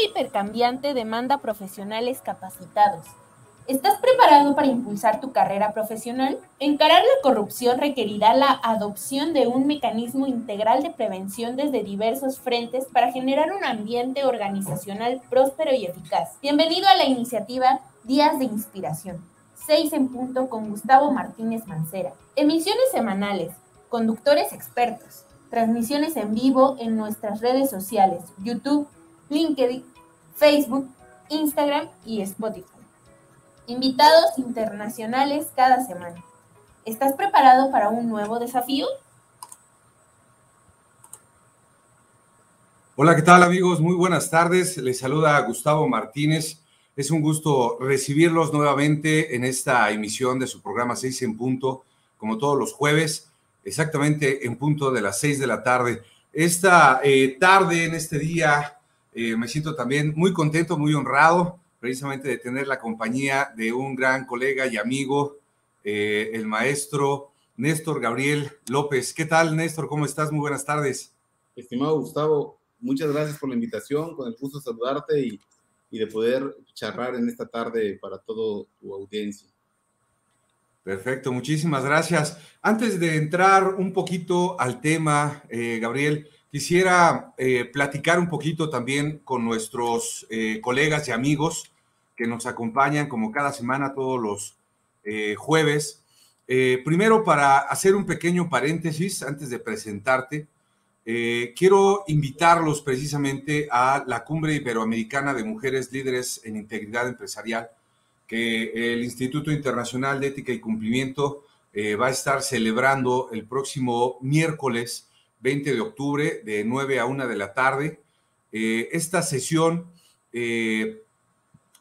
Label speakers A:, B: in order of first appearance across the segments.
A: Hipercambiante demanda profesionales capacitados. ¿Estás preparado para impulsar tu carrera profesional? Encarar la corrupción requerirá la adopción de un mecanismo integral de prevención desde diversos frentes para generar un ambiente organizacional próspero y eficaz. Bienvenido a la iniciativa Días de Inspiración. 6 en punto con Gustavo Martínez Mancera. Emisiones semanales, conductores expertos, transmisiones en vivo en nuestras redes sociales, YouTube, LinkedIn, Facebook, Instagram y Spotify. Invitados internacionales cada semana. ¿Estás preparado para un nuevo desafío?
B: Hola, ¿qué tal amigos? Muy buenas tardes. Les saluda Gustavo Martínez. Es un gusto recibirlos nuevamente en esta emisión de su programa 6 en punto, como todos los jueves, exactamente en punto de las 6 de la tarde. Esta eh, tarde, en este día, eh, me siento también muy contento, muy honrado, precisamente de tener la compañía de un gran colega y amigo, eh, el maestro Néstor Gabriel López. ¿Qué tal, Néstor? ¿Cómo estás? Muy buenas tardes.
C: Estimado Gustavo, muchas gracias por la invitación, con el gusto de saludarte y, y de poder charlar en esta tarde para toda tu audiencia.
B: Perfecto, muchísimas gracias. Antes de entrar un poquito al tema, eh, Gabriel, Quisiera eh, platicar un poquito también con nuestros eh, colegas y amigos que nos acompañan como cada semana todos los eh, jueves. primero, para hacer un pequeño paréntesis antes de presentarte, quiero invitarlos precisamente a la Cumbre Iberoamericana de Mujeres Líderes en Integridad Empresarial, que el Instituto Internacional de Ética y Cumplimiento va a estar celebrando el próximo miércoles 20 de octubre, de 9 a 1 de la tarde. Eh, esta sesión eh,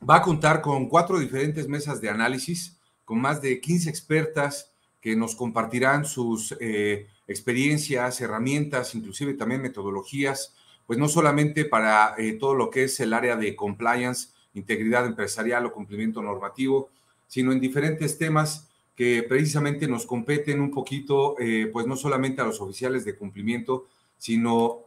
B: va a contar con cuatro diferentes mesas de análisis, con más de 15 expertas que nos compartirán sus eh, experiencias, herramientas, inclusive también metodologías, pues no solamente para todo lo que es el área de compliance, integridad empresarial o cumplimiento normativo, sino en diferentes temas que precisamente nos competen un poquito, eh, pues no solamente a los oficiales de cumplimiento, sino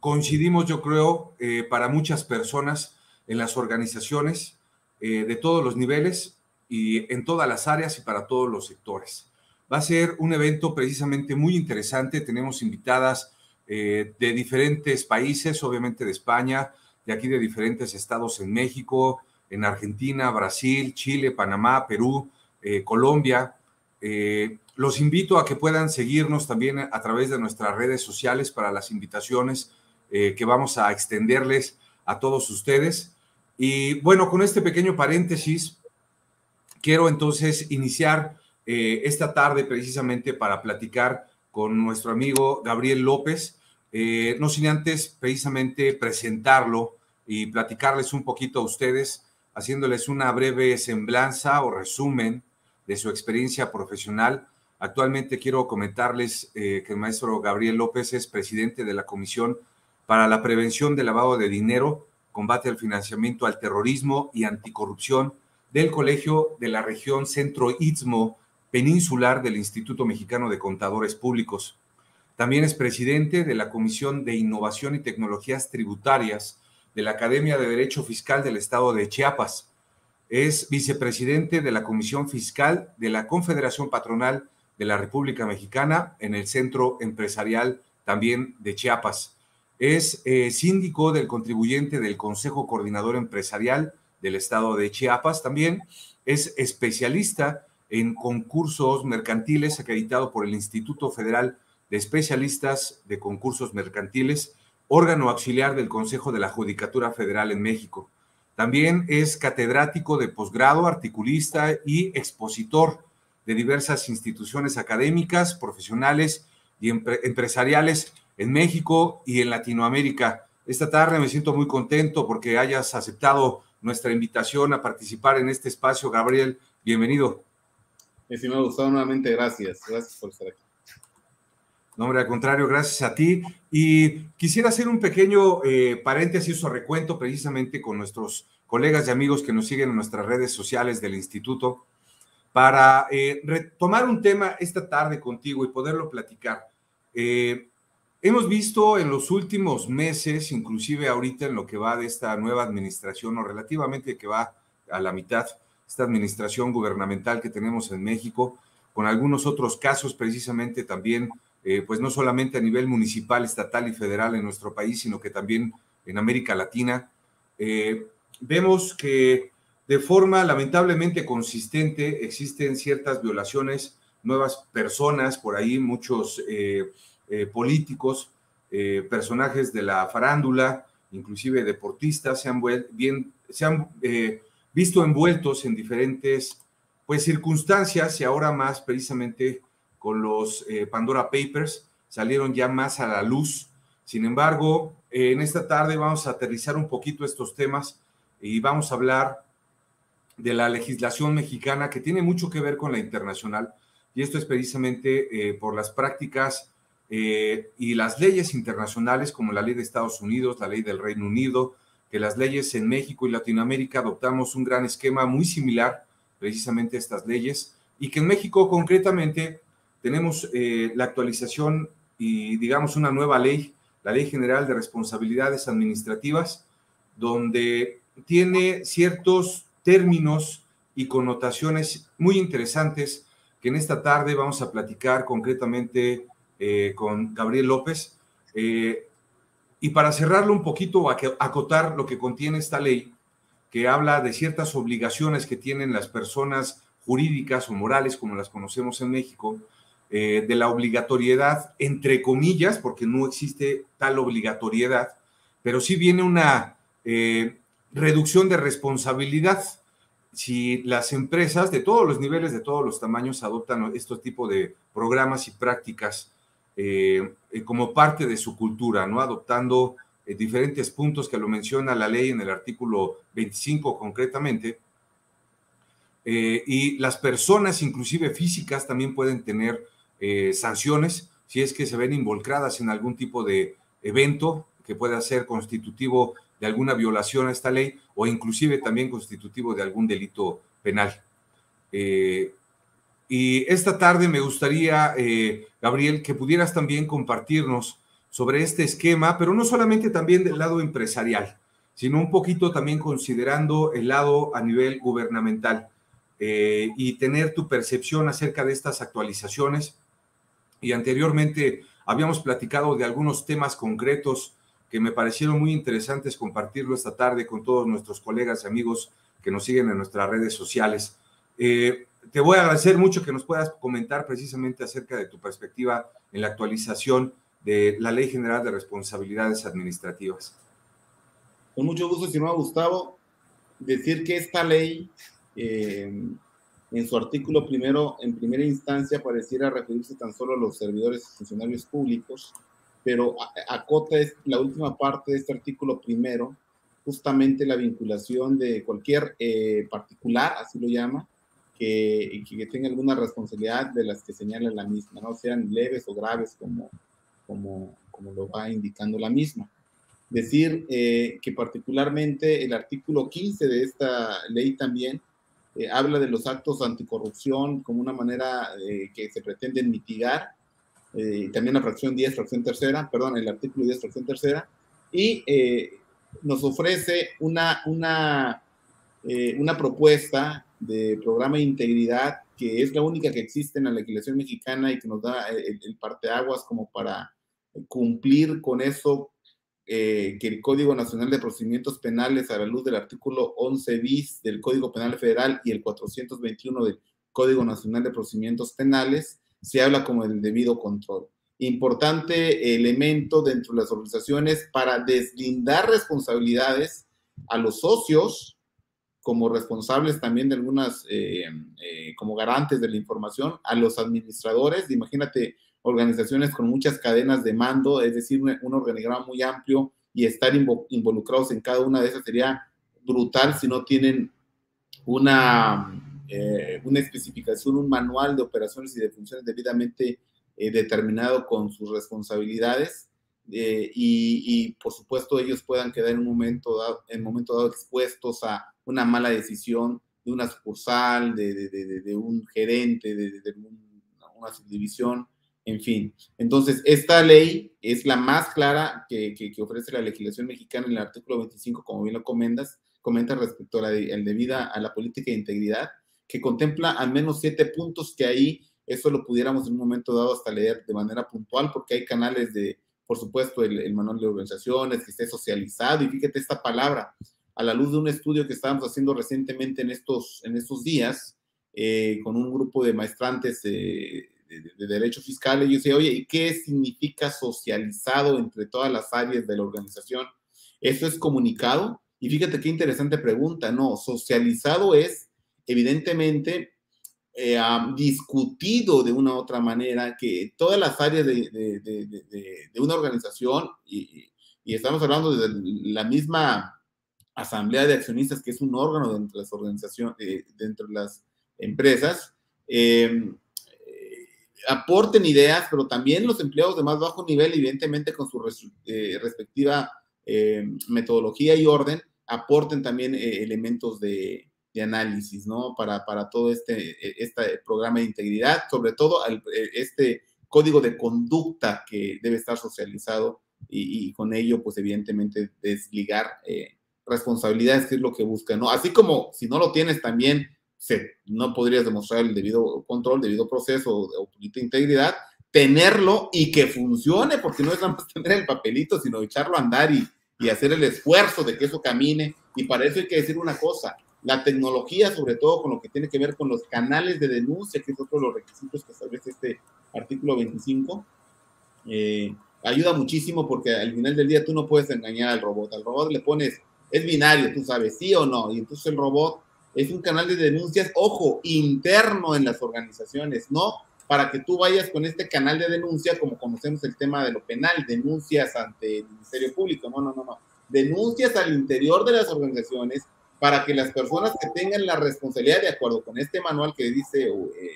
B: coincidimos, yo creo, eh, para muchas personas en las organizaciones eh, de todos los niveles y en todas las áreas y para todos los sectores. Va a ser un evento precisamente muy interesante. Tenemos invitadas de diferentes países, obviamente de España, de aquí de diferentes estados en México, en Argentina, Brasil, Chile, Panamá, Perú, eh, Colombia. Eh, los invito a que puedan seguirnos también a través de nuestras redes sociales para las invitaciones eh, que vamos a extenderles a todos ustedes. Y bueno, con este pequeño paréntesis, quiero entonces iniciar esta tarde precisamente para platicar con nuestro amigo Gabriel López, no sin antes precisamente presentarlo y platicarles un poquito a ustedes, haciéndoles una breve semblanza o resumen de su experiencia profesional. Actualmente quiero comentarles eh, que el maestro Gabriel López es presidente de la Comisión para la Prevención del Lavado de Dinero, Combate al Financiamiento al Terrorismo y Anticorrupción del Colegio de la Región Centro Istmo Peninsular del Instituto Mexicano de Contadores Públicos. También es presidente de la Comisión de Innovación y Tecnologías Tributarias de la Academia de Derecho Fiscal del Estado de Chiapas es vicepresidente de la Comisión Fiscal de la Confederación Patronal de la República Mexicana en el Centro Empresarial también de Chiapas. Es eh, síndico del contribuyente del Consejo Coordinador Empresarial del Estado de Chiapas también. Es especialista en concursos mercantiles acreditado por el Instituto Federal de Especialistas de Concursos Mercantiles, órgano auxiliar del Consejo de la Judicatura Federal en México. También es catedrático de posgrado, articulista y expositor de diversas instituciones académicas, profesionales y empresariales en México y en Latinoamérica. Esta tarde me siento muy contento porque hayas aceptado nuestra invitación a participar en este espacio. Gabriel, bienvenido.
C: Estimado Gustavo, nuevamente gracias. Gracias por estar aquí.
B: No, hombre, al contrario, gracias a ti. Y quisiera hacer un pequeño eh, paréntesis o recuento precisamente con nuestros colegas y amigos que nos siguen en nuestras redes sociales del instituto para eh, retomar un tema esta tarde contigo y poderlo platicar. Eh, hemos visto en los últimos meses, inclusive ahorita en lo que va de esta nueva administración o relativamente que va a la mitad, esta administración gubernamental que tenemos en México, con algunos otros casos precisamente también, eh, pues no solamente a nivel municipal, estatal y federal en nuestro país, sino que también en América Latina. Eh, vemos que de forma lamentablemente consistente existen ciertas violaciones, nuevas personas por ahí, muchos eh, políticos, personajes de la farándula, inclusive deportistas, se han, se han visto envueltos en diferentes pues, circunstancias y ahora más precisamente con los eh, Pandora Papers salieron ya más a la luz. Sin embargo, eh, en esta tarde vamos a aterrizar un poquito estos temas y vamos a hablar de la legislación mexicana que tiene mucho que ver con la internacional y esto es precisamente eh, por las prácticas y las leyes internacionales como la ley de Estados Unidos, la ley del Reino Unido, que las leyes en México y Latinoamérica adoptamos un gran esquema muy similar precisamente a estas leyes y que en México concretamente tenemos eh, la actualización y digamos una nueva ley, la Ley General de Responsabilidades Administrativas, donde tiene ciertos términos y connotaciones muy interesantes que en esta tarde vamos a platicar concretamente eh, con Gabriel López. Eh, y para cerrarlo un poquito, acotar lo que contiene esta ley, que habla de ciertas obligaciones que tienen las personas jurídicas o morales, como las conocemos en México, eh, de la obligatoriedad, entre comillas, porque no existe tal obligatoriedad, pero sí viene una eh, reducción de responsabilidad. Si las empresas de todos los niveles, de todos los tamaños, adoptan este tipo de programas y prácticas eh, como parte de su cultura, ¿no? Adoptando diferentes puntos que lo menciona la ley en el artículo 25 concretamente. y las personas, inclusive físicas, también pueden tener sanciones si es que se ven involucradas en algún tipo de evento que pueda ser constitutivo de alguna violación a esta ley o inclusive también constitutivo de algún delito penal. Y esta tarde me gustaría, eh, Gabriel, que pudieras también compartirnos sobre este esquema, pero no solamente también del lado empresarial, sino un poquito también considerando el lado a nivel gubernamental eh, y tener tu percepción acerca de estas actualizaciones. Y anteriormente habíamos platicado de algunos temas concretos que me parecieron muy interesantes compartirlo esta tarde con todos nuestros colegas y amigos que nos siguen en nuestras redes sociales. Eh, te voy a agradecer mucho que nos puedas comentar precisamente acerca de tu perspectiva en la actualización de la Ley General de Responsabilidades Administrativas.
C: Con mucho gusto, estimado Gustavo, decir que esta ley, eh, en su artículo primero, en primera instancia, pareciera referirse tan solo a los servidores y funcionarios públicos, pero acota la última parte de este artículo primero, justamente la vinculación de cualquier eh, particular, así lo llama, que, que tenga alguna responsabilidad de las que señala la misma, ¿no? sean leves o graves como, como, como lo va indicando la misma. Decir eh, que particularmente el artículo 15 de esta ley también eh, habla de los actos anticorrupción como una manera eh, que se pretenden mitigar, también la fracción 10, fracción tercera, perdón, el artículo 10, fracción tercera, y nos ofrece una, una, una propuesta de programa de integridad, que es la única que existe en la legislación mexicana y que nos da el, el parteaguas como para cumplir con eso eh, que el Código Nacional de Procedimientos Penales, a la luz del artículo 11 bis del Código Penal Federal y el 421 del Código Nacional de Procedimientos Penales, se habla como el debido control. Importante elemento dentro de las organizaciones para deslindar responsabilidades a los socios como responsables también de algunas, eh, eh, como garantes de la información, a los administradores, imagínate organizaciones con muchas cadenas de mando, es decir, un, organigrama muy amplio y estar involucrados en cada una de esas sería brutal si no tienen una, eh, una especificación, un manual de operaciones y de funciones debidamente determinado con sus responsabilidades. y, y, por supuesto ellos puedan quedar en un momento dado, en momento dado expuestos a una mala decisión de una sucursal, de, de, de, un gerente, de, una subdivisión, en fin. Entonces, esta ley es la más clara que, que, ofrece la legislación mexicana en el artículo 25, como bien lo comentas, comenta respecto a la debida a la política de integridad, que contempla al menos siete puntos que ahí eso lo pudiéramos en un momento dado hasta leer de manera puntual, porque hay canales de, por supuesto, el, manual de organizaciones, que esté socializado, y fíjate esta palabra, a la luz de un estudio que estábamos haciendo recientemente en estos, en estos días, eh, con un grupo de maestrantes de, derecho fiscal, y yo decía, oye, ¿y qué significa socializado entre todas las áreas de la organización? ¿Eso es comunicado? Y fíjate qué interesante pregunta, no, socializado es evidentemente eh, discutido de una u otra manera que todas las áreas de, una organización, y, estamos hablando de la misma asamblea de accionistas, que es un órgano dentro de las organizaciones, eh, dentro de las empresas, em, eh, aporten ideas, pero también los empleados de más bajo nivel, evidentemente con su respectiva metodología y orden, aporten también elementos de, análisis, ¿no? Para, para todo este, e, este programa de integridad, sobre todo e, este código de conducta que debe estar socializado y, con ello, pues evidentemente desligar eh, responsabilidades, que es lo que busca, ¿no? Así como si no lo tienes también, se, no podrías demostrar el debido control, debido proceso o, integridad, tenerlo y que funcione, porque no es nada más tener el papelito, sino echarlo a andar y, y hacer el esfuerzo de que eso camine. Y para eso hay que decir una cosa, la tecnología, sobre todo con lo que tiene que ver con los canales de denuncia, que es otro de los requisitos que establece este artículo 25, eh, ayuda muchísimo porque al final del día tú no puedes engañar al robot. Al robot le pones, es binario, tú sabes, sí o no, y entonces el robot es un canal de denuncias, ojo, interno en las organizaciones, no para que tú vayas con este canal de denuncia, como conocemos el tema de lo penal, denuncias ante el Ministerio Público, no, no, no, no, denuncias al interior de las organizaciones para que las personas que tengan la responsabilidad, de acuerdo con este manual que dice eh,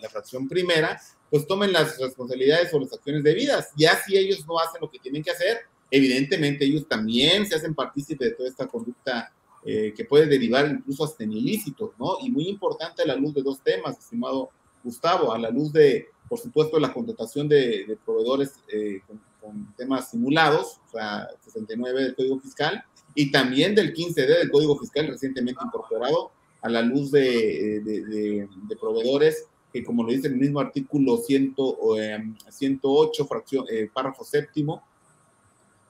C: la, fracción primera, pues tomen las responsabilidades o las acciones debidas. Ya si ellos no hacen lo que tienen que hacer, evidentemente ellos también se hacen partícipes de toda esta conducta eh, que puede derivar incluso hasta en ilícitos, ¿no? Y muy importante a la luz de dos temas, estimado Gustavo, a la luz de, por supuesto, la contratación de, proveedores eh, con, temas simulados, o sea, 69 del Código Fiscal, y también del 15D del Código Fiscal recientemente incorporado a la luz de, proveedores que como lo dice el mismo artículo 100, 108, em, fracción, eh, párrafo séptimo,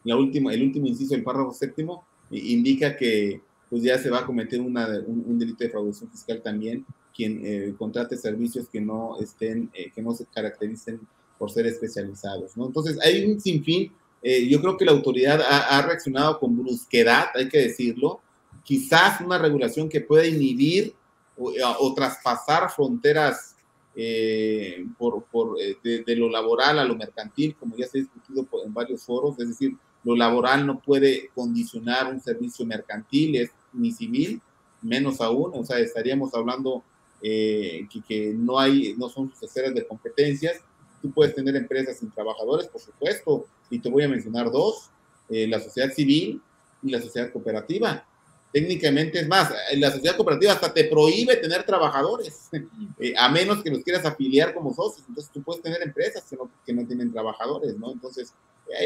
C: la última, el último inciso del párrafo séptimo, indica que pues ya se va a cometer una, un, delito de fraudación fiscal también quien eh, contrate servicios que no estén, eh, que no se caractericen por ser especializados, ¿no? Entonces hay un sinfín eh, yo creo que la autoridad ha, reaccionado con brusquedad, hay que decirlo. Quizás una regulación que pueda inhibir o, traspasar fronteras eh, por, por eh, de, lo laboral a lo mercantil, como ya se ha discutido en varios foros, es decir, lo laboral no puede condicionar un servicio mercantil ni civil, menos aún, o sea, estaríamos hablando que, que, no hay, no son sus esferas de competencias, Tú puedes tener empresas sin trabajadores, por supuesto, y te voy a mencionar dos, eh, la sociedad civil y la sociedad cooperativa. Técnicamente es más, la sociedad cooperativa hasta te prohíbe tener trabajadores, eh, a menos que los quieras afiliar como socios. Entonces tú puedes tener empresas que no, que no tienen trabajadores, ¿no? Entonces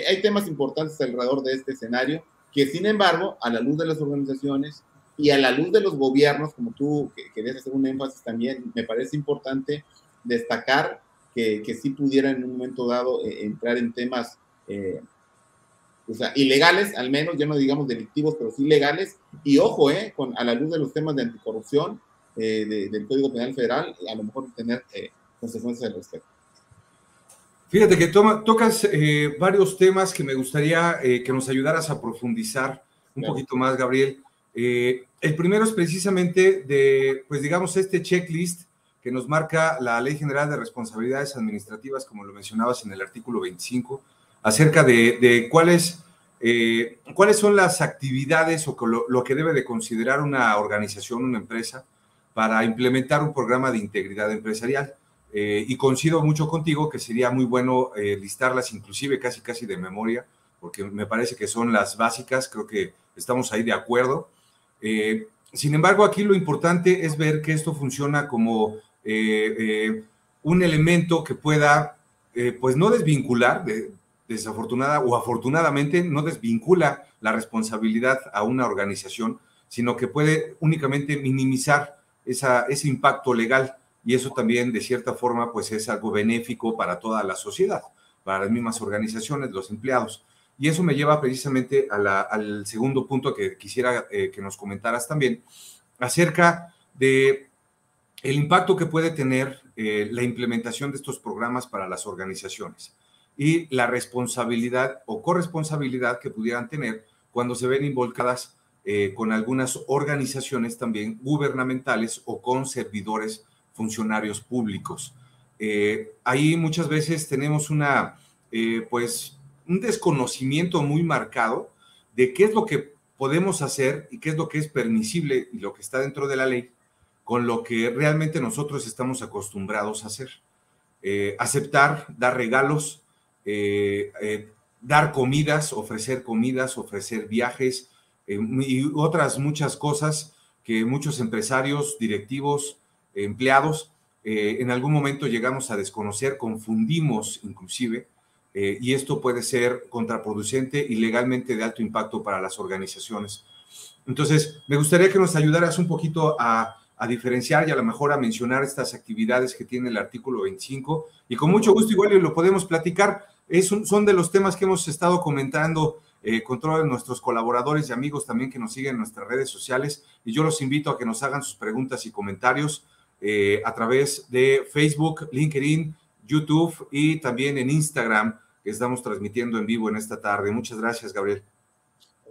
C: hay, temas importantes alrededor de este escenario que sin embargo, a la luz de las organizaciones y a la luz de los gobiernos, como tú querías hacer un énfasis también, me parece importante destacar que, sí pudiera en un momento dado eh, entrar en temas eh, ilegales, al menos, ya no digamos delictivos, pero sí legales. Y ojo, eh, con, a la luz de los temas de anticorrupción eh, del Código Penal Federal, a lo mejor tener consecuencias al respecto.
B: Fíjate que tocas varios temas que me gustaría que nos ayudaras a profundizar un poquito más, Gabriel. el primero es precisamente de, pues digamos, este checklist que nos marca la Ley General de Responsabilidades Administrativas, como lo mencionabas en el artículo 25, acerca de, cuáles, eh, cuáles son las actividades o lo, que debe de considerar una organización, una empresa, para implementar un programa de integridad empresarial. Eh, y coincido mucho contigo que sería muy bueno eh, listarlas inclusive casi casi de memoria, porque me parece que son las básicas, creo que estamos ahí de acuerdo. sin embargo, aquí lo importante es ver que esto funciona como eh, eh, un elemento que pueda pues no desvincular, desafortunada o afortunadamente, no desvincula la responsabilidad a una organización, sino que puede únicamente minimizar esa, ese impacto legal y eso también de cierta forma pues es algo benéfico para toda la sociedad, para las mismas organizaciones, los empleados. Y eso me lleva precisamente al segundo punto que quisiera eh, que nos comentaras también, acerca de el impacto que puede tener eh, la implementación de estos programas para las organizaciones y la responsabilidad o corresponsabilidad que pudieran tener cuando se ven involucradas eh, con algunas organizaciones también gubernamentales o con servidores funcionarios públicos. ahí muchas veces tenemos una, pues, un desconocimiento muy marcado de qué es lo que podemos hacer y qué es lo que es permisible y lo que está dentro de la ley con lo que realmente nosotros estamos acostumbrados a hacer. Eh, aceptar, dar regalos, eh, eh, dar comidas, ofrecer comidas, ofrecer viajes y otras muchas cosas que muchos empresarios, directivos, empleados, en algún momento llegamos a desconocer, confundimos inclusive eh, y esto puede ser contraproducente y legalmente de alto impacto para las organizaciones. Entonces, me gustaría que nos ayudaras un poquito a, diferenciar y a lo mejor a mencionar estas actividades que tiene el artículo 25 y con mucho gusto igual lo podemos platicar. Es son de los temas que hemos estado comentando eh, con todos nuestros colaboradores y amigos también que nos siguen en nuestras redes sociales y yo los invito a que nos hagan sus preguntas y comentarios eh, a través de Facebook, LinkedIn, YouTube y también en Instagram que estamos transmitiendo en vivo en esta tarde. Muchas gracias, Gabriel.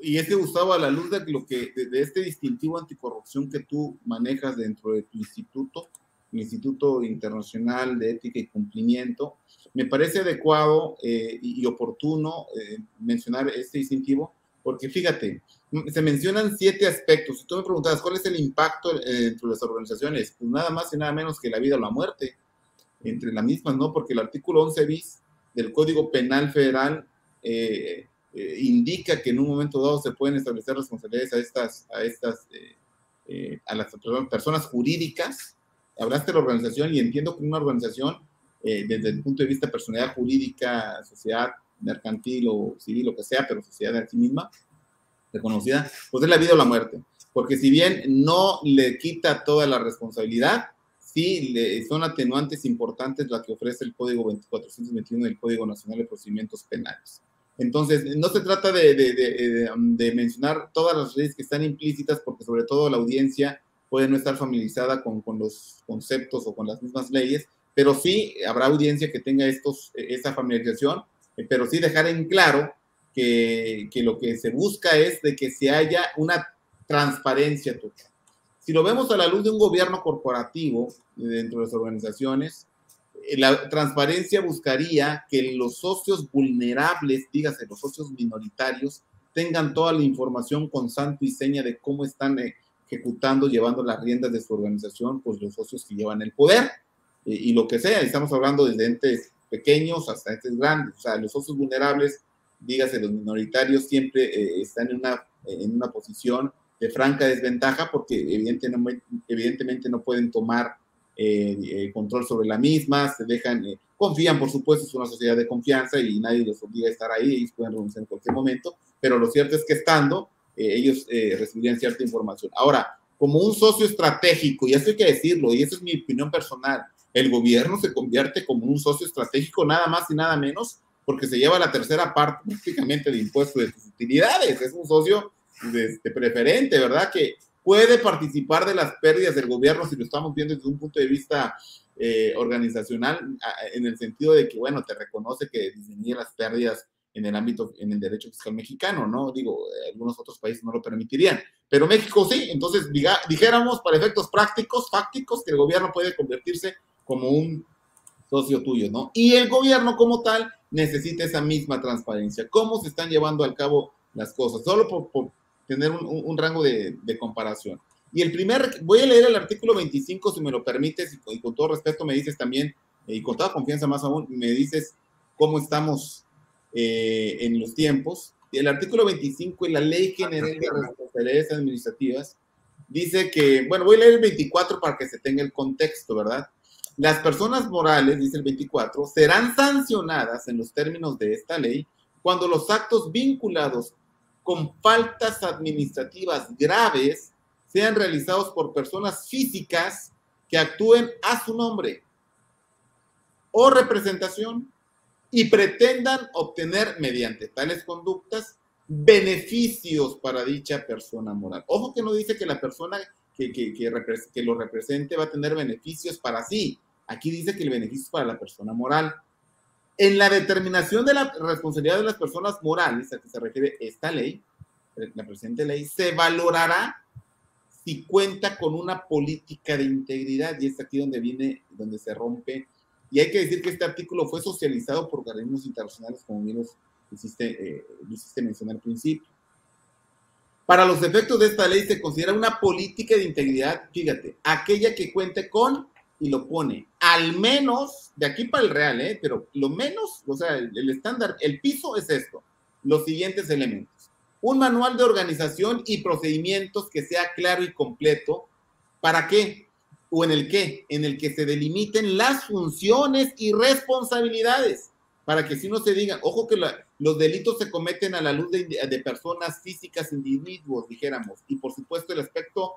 C: Y este Gustavo, a la luz de lo que de, este distintivo anticorrupción que tú manejas dentro de tu instituto, el Instituto Internacional de Ética y Cumplimiento, me parece adecuado eh, y, oportuno eh, mencionar este distintivo, porque fíjate, se mencionan siete aspectos. Si tú me preguntas cuál es el impacto eh, entre las organizaciones, pues nada más y nada menos que la vida o la muerte entre las mismas, ¿no? Porque el artículo 11 bis del Código Penal Federal eh, eh, indica que en un momento dado se pueden establecer responsabilidades a estas, a estas, a las personas jurídicas. Hablaste de la organización y entiendo que una organización, desde el punto de vista personalidad jurídica, sociedad mercantil o civil, lo que sea, pero sociedad de sí misma, reconocida, pues es la vida o la muerte. Porque si bien no le quita toda la responsabilidad, sí son atenuantes importantes las que ofrece el Código 2421 del Código Nacional de Procedimientos Penales. Entonces, no se trata de, mencionar todas las leyes que están implícitas, porque sobre todo la audiencia puede no estar familiarizada con, los conceptos o con las mismas leyes, pero sí habrá audiencia que tenga estos, esa familiarización, eh, pero sí dejar en claro que, que lo que se busca es de que se haya una transparencia total. Si lo vemos a la luz de un gobierno corporativo dentro de las organizaciones, eh, la transparencia buscaría que los socios vulnerables, dígase los socios minoritarios, tengan toda la información con santo y seña de cómo están ejecutando, llevando las riendas de su organización, pues los socios que llevan el poder eh, y lo que sea. Estamos hablando desde entes pequeños hasta entes grandes. O sea, los socios vulnerables, dígase los minoritarios, siempre eh, están en una, en una posición de franca desventaja porque evidentemente, evidentemente no pueden tomar eh, eh, control sobre la misma, se dejan, eh, confían, por supuesto, es una sociedad de confianza y nadie los obliga a estar ahí, ellos pueden renunciar en cualquier momento, pero lo cierto es que estando, ellos recibirían cierta información. Ahora, como un socio estratégico, y eso hay que decirlo, y esa es mi opinión personal, el gobierno se convierte como un socio estratégico nada más y nada menos porque se lleva la tercera parte prácticamente de impuestos de sus utilidades, es un socio este, preferente, ¿verdad? Que puede participar de las pérdidas del gobierno si lo estamos viendo desde un punto de vista eh, organizacional, en el sentido de que, bueno, te reconoce que disminuye las pérdidas en el ámbito, en el derecho fiscal mexicano, ¿no? Digo, algunos otros países no lo permitirían, pero México sí, entonces dijéramos para efectos prácticos, fácticos, que el gobierno puede convertirse como un socio tuyo, ¿no? Y el gobierno como tal necesita esa misma transparencia. ¿Cómo se están llevando al cabo las cosas? Solo por tener un, rango de, comparación. Y el primer, voy a leer el artículo 25, si me lo permites, y con, todo respeto me dices también, y con toda confianza más aún, me dices cómo estamos eh, en los tiempos. Y el artículo 25 y la Ley General de Responsabilidades Administrativas dice que, bueno, voy a leer el 24 para que se tenga el contexto, ¿verdad? Las personas morales, dice el 24, serán sancionadas en los términos de esta ley cuando los actos vinculados con faltas administrativas graves sean realizados por personas físicas que actúen a su nombre o representación y pretendan obtener mediante tales conductas beneficios para dicha persona moral. Ojo que no dice que la persona que, que, lo represente va a tener beneficios para sí. Aquí dice que el beneficio es para la persona moral. En la determinación de la responsabilidad de las personas morales a que se refiere esta ley, la presente ley, se valorará si cuenta con una política de integridad y es aquí donde viene, donde se rompe. Y hay que decir que este artículo fue socializado por organismos internacionales, como bien hiciste, eh, hiciste mencionar al principio. Para los efectos de esta ley se considera una política de integridad, fíjate, aquella que cuente con, y lo pone, al menos, de aquí para el real, ¿eh? pero lo menos, o sea, el estándar, el piso es esto, los siguientes elementos un manual de organización y procedimientos que sea claro y completo. ¿Para qué? ¿O en el qué? En el que se delimiten las funciones y responsabilidades. Para que si no se diga, ojo que los delitos se cometen a la luz de, personas físicas, individuos, dijéramos. Y por supuesto el aspecto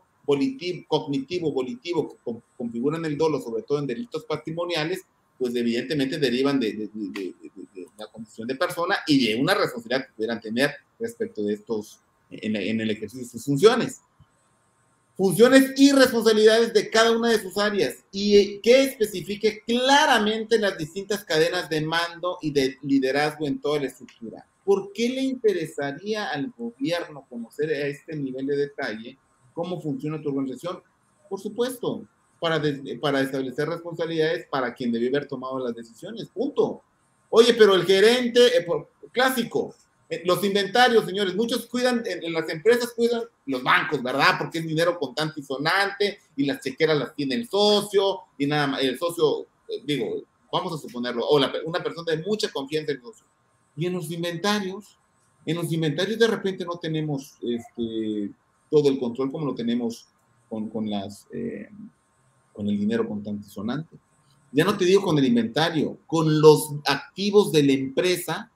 C: cognitivo, volitivo, que configuran el dolo, sobre todo en delitos patrimoniales, pues evidentemente derivan de, la condición de persona y de una responsabilidad que pudieran tener respecto de estos, en, el ejercicio de sus funciones. Funciones y responsabilidades de cada una de sus áreas y que especifique claramente las distintas cadenas de mando y de liderazgo en toda la estructura. ¿Por qué le interesaría al gobierno conocer a este nivel de detalle cómo funciona tu organización? Por supuesto, para, para establecer responsabilidades para quien debe haber tomado las decisiones. Punto. Oye, pero el gerente, eh, clásico, eh, los inventarios, señores, muchos cuidan, en, las empresas cuidan los bancos, ¿verdad? Porque es dinero contante y sonante y las chequeras las tiene el socio y nada más, el socio, eh, digo, vamos a suponerlo, o una persona de mucha confianza en el socio. Y en los inventarios, en los inventarios de repente no tenemos este, todo el control como lo tenemos con, con las, con el dinero contante sonante ya no te digo con el inventario, con los activos de la empresa,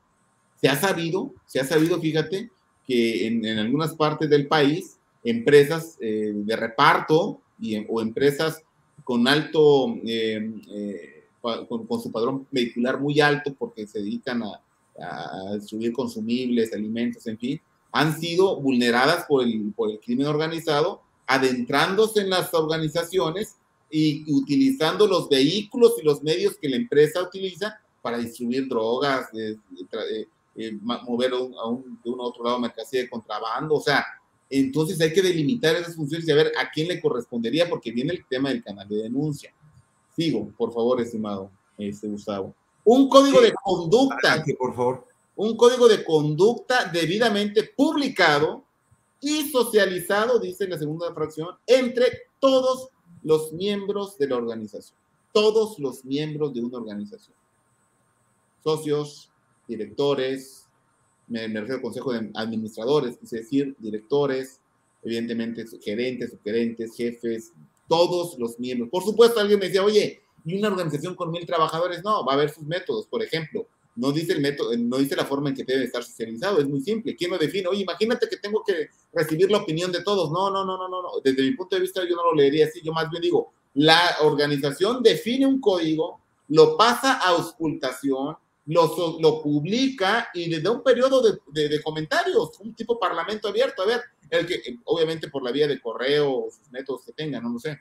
C: se ha sabido, se ha sabido, fíjate, que en, algunas partes del país, empresas eh, de reparto o empresas con alto, eh, eh, con, su padrón vehicular muy alto porque se dedican a, a subir consumibles, alimentos, en fin, han sido vulneradas por el, por el crimen organizado, adentrándose en las organizaciones y utilizando los vehículos y los medios que la empresa utiliza para distribuir drogas, eh, eh, mover a un, de uno a otro lado mercancía de contrabando, o sea, entonces hay que delimitar esas funciones y a ver a quién le correspondería, porque viene el tema del canal de denuncia. Sigo, por favor, estimado este, Gustavo. Un código de conducta.
B: por favor.
C: Un código de conducta debidamente publicado y socializado, dice la segunda fracción, entre todos los miembros de la organización, todos los miembros de una organización, socios, directores, me, refiero al consejo de administradores, es decir, directores, evidentemente gerentes, subgerentes, jefes, todos los miembros. Por supuesto, alguien me decía, oye, ¿y una organización con mil trabajadores? No, va a haber sus métodos, por ejemplo. No dice el método, no dice la forma en que debe estar socializado, es muy simple. ¿Quién lo define? Oye, imagínate que tengo que recibir la opinión de todos. No, no, no, no, no. Desde mi punto de vista yo no lo leería así, yo más bien digo, la organización define un código, lo pasa a auscultación, lo, lo publica y le da un periodo de, de, comentarios, un tipo parlamento abierto, a ver, el que obviamente por la vía de correo, sus métodos que tenga, no lo sé,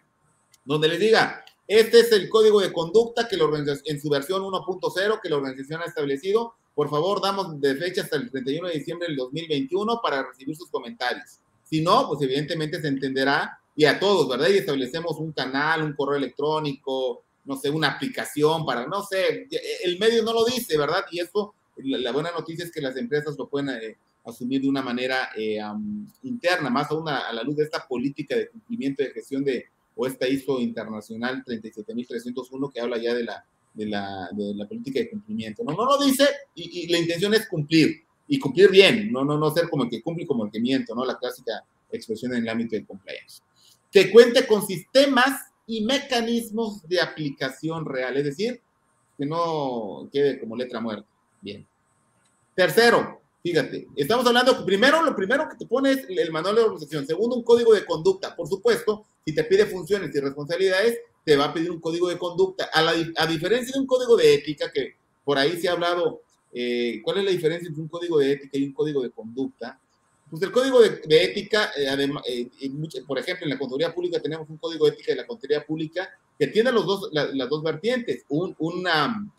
C: donde le diga, este es el código de conducta que la en su versión 1.0 que la organización ha establecido. Por favor, damos de fecha hasta el 31 de diciembre del 2021 para recibir sus comentarios. Si no, pues evidentemente se entenderá y a todos, ¿verdad? Y establecemos un canal, un correo electrónico, no sé, una aplicación para, no sé, el medio no lo dice, ¿verdad? Y esto, la, buena noticia es que las empresas lo pueden eh, asumir de una manera eh, interna, más aún a, la luz de esta política de cumplimiento de gestión de, o esta ISO internacional 37301 que habla ya de la, de la, de la política de cumplimiento. No, no lo dice y, la intención es cumplir y cumplir bien, no, no, no ser como el que cumple como el que miente, ¿no? La clásica expresión en el ámbito de compliance. Que cuente con sistemas y mecanismos de aplicación real, es decir, que no quede como letra muerta. Bien. Tercero, fíjate, estamos hablando, primero, lo primero que te pone es el manual de organización. Segundo, un código de conducta. Por supuesto, si te pide funciones y responsabilidades, te va a pedir un código de conducta. A, la, a diferencia de un código de ética, que por ahí se ha hablado, eh, ¿cuál es la diferencia entre un código de ética y un código de conducta? Pues el código de, ética, eh, eh, por ejemplo, en la contaduría pública tenemos un código de ética de la contaduría pública que tiene los dos, las dos vertientes, un, una,